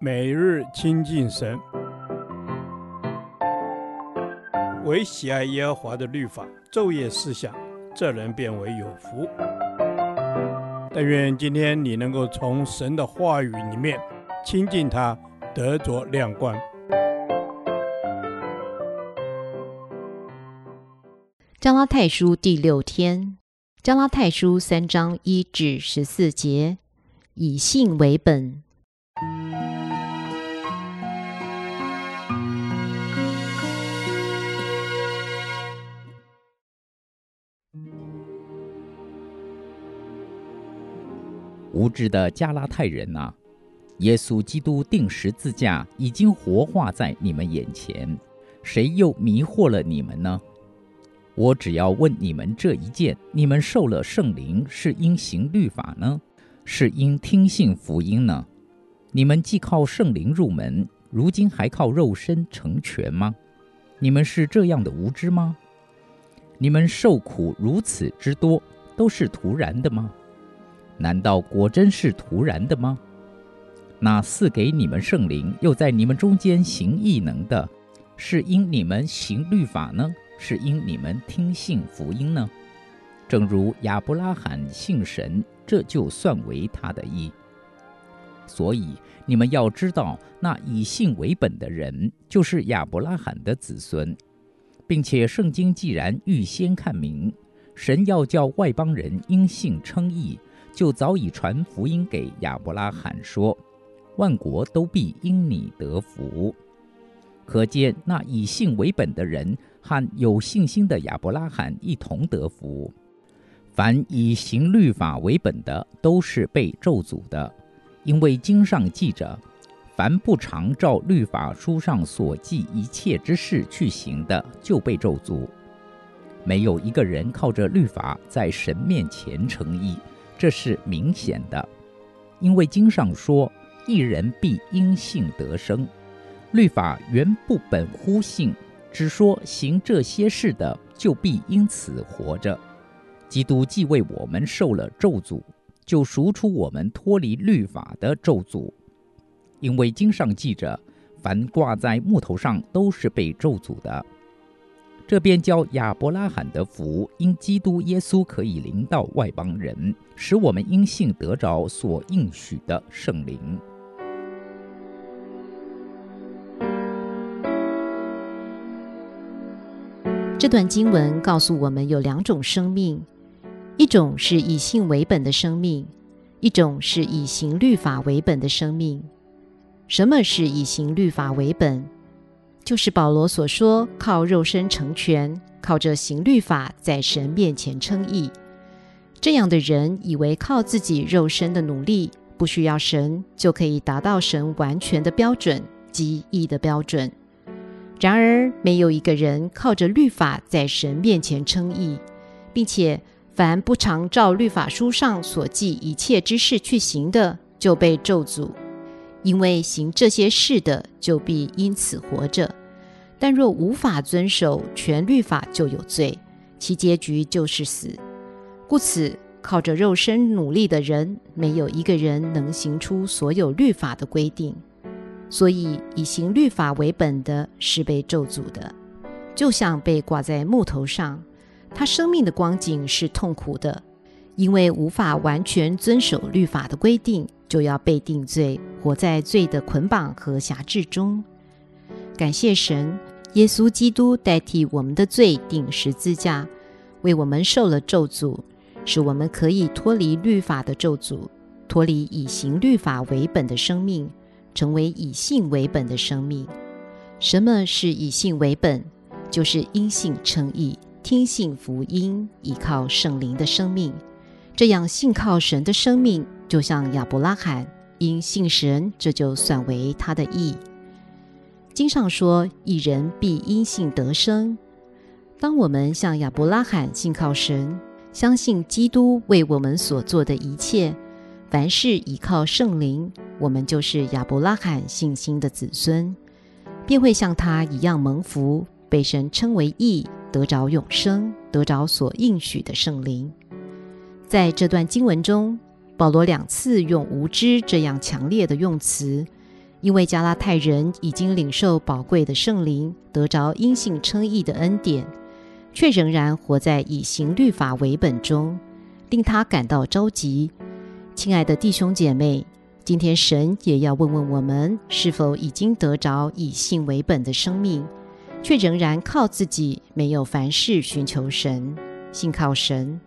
每日亲近神，唯喜爱耶和华的律法，昼夜思想，这人便为有福。但愿今天你能够从神的话语里面亲近他，得着亮光。加拉太书第六天，加拉太书三章一至十四节，以信为本。无知的加拉太人啊，耶稣基督钉十字架已经活化在你们眼前，谁又迷惑了你们呢？我只要问你们这一件：你们受了圣灵，是因行律法呢，是因听信福音呢？你们既靠圣灵入门，如今还靠肉身成全吗？你们是这样的无知吗？你们受苦如此之多，都是徒然的吗？难道果真是徒然的吗？那赐给你们圣灵，又在你们中间行异能的，是因你们行律法呢？是因你们听信福音呢？正如亚伯拉罕信神，这就算为他的义。所以你们要知道，那以信为本的人，就是亚伯拉罕的子孙，并且圣经既然预先看明，神要叫外邦人因信称义。就早已传福音给亚伯拉罕说：“万国都必因你得福。”可见那以信为本的人和有信心的亚伯拉罕一同得福。凡以行律法为本的，都是被咒诅的，因为经上记着：“凡不常照律法书上所记一切之事去行的，就被咒诅。”没有一个人靠着律法在神面前称义。这是明显的，因为经上说：“一人必因信得生。”律法原不本乎信，只说行这些事的就必因此活着。基督既为我们受了咒诅，就赎出我们脱离律法的咒诅。因为经上记着：“凡挂在木头上都是被咒诅的。”这便叫亚伯拉罕的福，因基督耶稣可以临到外邦人，使我们因信得着所应许的圣灵。这段经文告诉我们有两种生命，一种是以信为本的生命，一种是以行律法为本的生命。什么是以行律法为本？就是保罗所说，靠肉身成全，靠着行律法在神面前称义。这样的人以为靠自己肉身的努力，不需要神就可以达到神完全的标准及义的标准。然而，没有一个人靠着律法在神面前称义，并且凡不常照律法书上所记一切之事去行的，就被咒诅。因为行这些事的，就必因此活着；但若无法遵守全律法，就有罪，其结局就是死。故此，靠着肉身努力的人，没有一个人能行出所有律法的规定。所以，以行律法为本的，是被咒诅的，就像被挂在木头上，他生命的光景是痛苦的，因为无法完全遵守律法的规定。就要被定罪，活在罪的捆绑和辖制中。感谢神，耶稣基督代替我们的罪定十字架，为我们受了咒诅，使我们可以脱离律法的咒诅，脱离以行律法为本的生命，成为以信为本的生命。什么是以信为本？就是因信称义，听信福音，依靠圣灵的生命。这样信靠神的生命。就像亚伯拉罕因信神，这就算为他的义。经上说：“一人必因信得生。”当我们像亚伯拉罕信靠神，相信基督为我们所做的一切，凡事依靠圣灵，我们就是亚伯拉罕信心的子孙，便会像他一样蒙福，被神称为义，得着永生，得着所应许的圣灵。在这段经文中，保罗两次用无知这样强烈的用词，因为加拉太人已经领受宝贵的圣灵，得着因信称义的恩典，却仍然活在以行律法为本中，令他感到着急。亲爱的弟兄姐妹，今天神也要问问我们，是否已经得着以信为本的生命，却仍然靠自己，没有凡事寻求神，信靠神。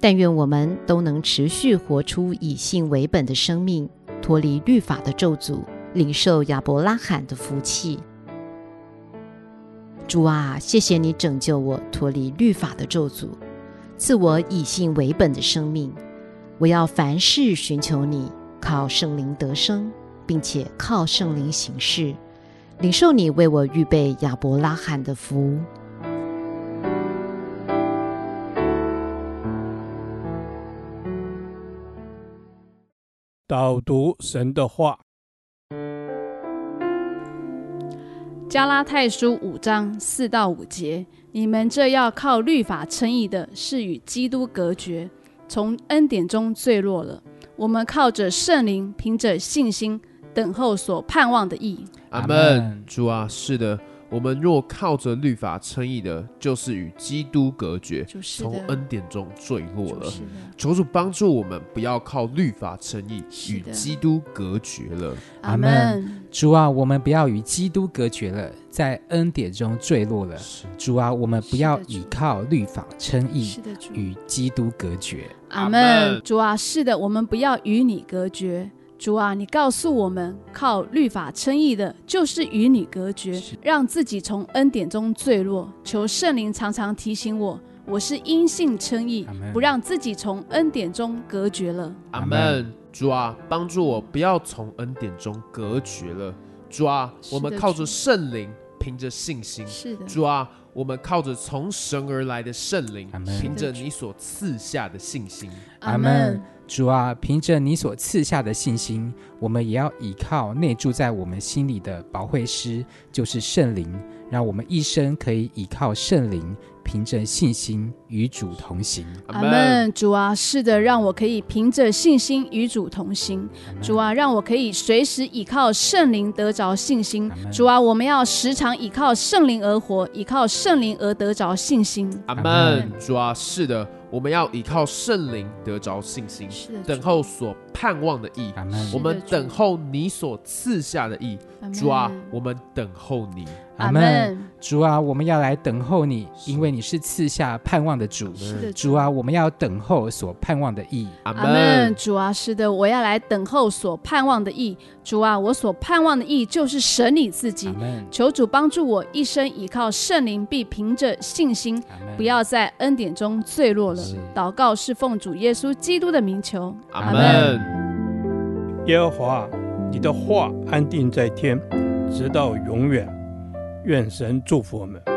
但愿我们都能持续活出以信为本的生命，脱离律法的咒诅。领受亚伯拉罕的福气，主啊，谢谢你拯救我脱离律法的咒诅，赐我以信为本的生命。我要凡事寻求你，靠圣灵得生，并且靠圣灵行事，领受你为我预备亚伯拉罕的福。导读神的话。加拉太书五章四到五节：你们这要靠律法称义的，是与基督隔绝，从恩典中坠落了。我们靠着圣灵，凭着信心，等候所盼望的义。阿门。主啊，是的。我们若靠着律法称义的，就是与基督隔绝，从恩典中坠落了。求主帮助我们，不要靠律法称义，与基督隔绝了。阿门。主啊，我们不要与基督隔绝了，在恩典中坠落了。主啊，我们不要倚靠律法称义，与基督隔绝。阿门。主啊，是的，我们不要与你隔绝。主啊，你告诉我们，靠律法称义的，就是与你隔绝，让自己从恩典中坠落。求圣灵常常提醒我，我是因信称义，不让自己从恩典中隔绝了。阿门。主啊，帮助我不要从恩典中隔绝了。主啊，我们靠着圣灵，凭着信心。是的。主啊，我们靠着从神而来的圣灵，凭着你所赐下的信心。阿门。主啊，凭着你所赐下的信心，我们也要倚靠内住在我们心里的保惠师，就是圣灵，让我们一生可以倚靠圣灵。凭着信心与主同行，阿门。主啊，是的，让我可以凭着信心与主同行。主啊，让我可以随时倚靠圣灵得着信心。主啊，我们要时常倚靠圣灵而活，倚靠圣灵而得着信心。阿门。主啊，是的，我们要依靠圣灵得着信心，等候所盼望的意。我们等候你所赐下的意。主啊，我们等候你。阿门。主啊，我们要来等候你，因为你是赐下盼望的主。主啊，我们要等候所盼望的意。阿门。主啊，是的，我要来等候所盼望的意。主啊，我所盼望的意就是神你自己。求主帮助我一生依靠圣灵，必凭着信心，不要在恩典中坠落了。祷告是奉主耶稣基督的名求。阿门。耶和华，你的话安定在天，直到永远。愿神祝福我们。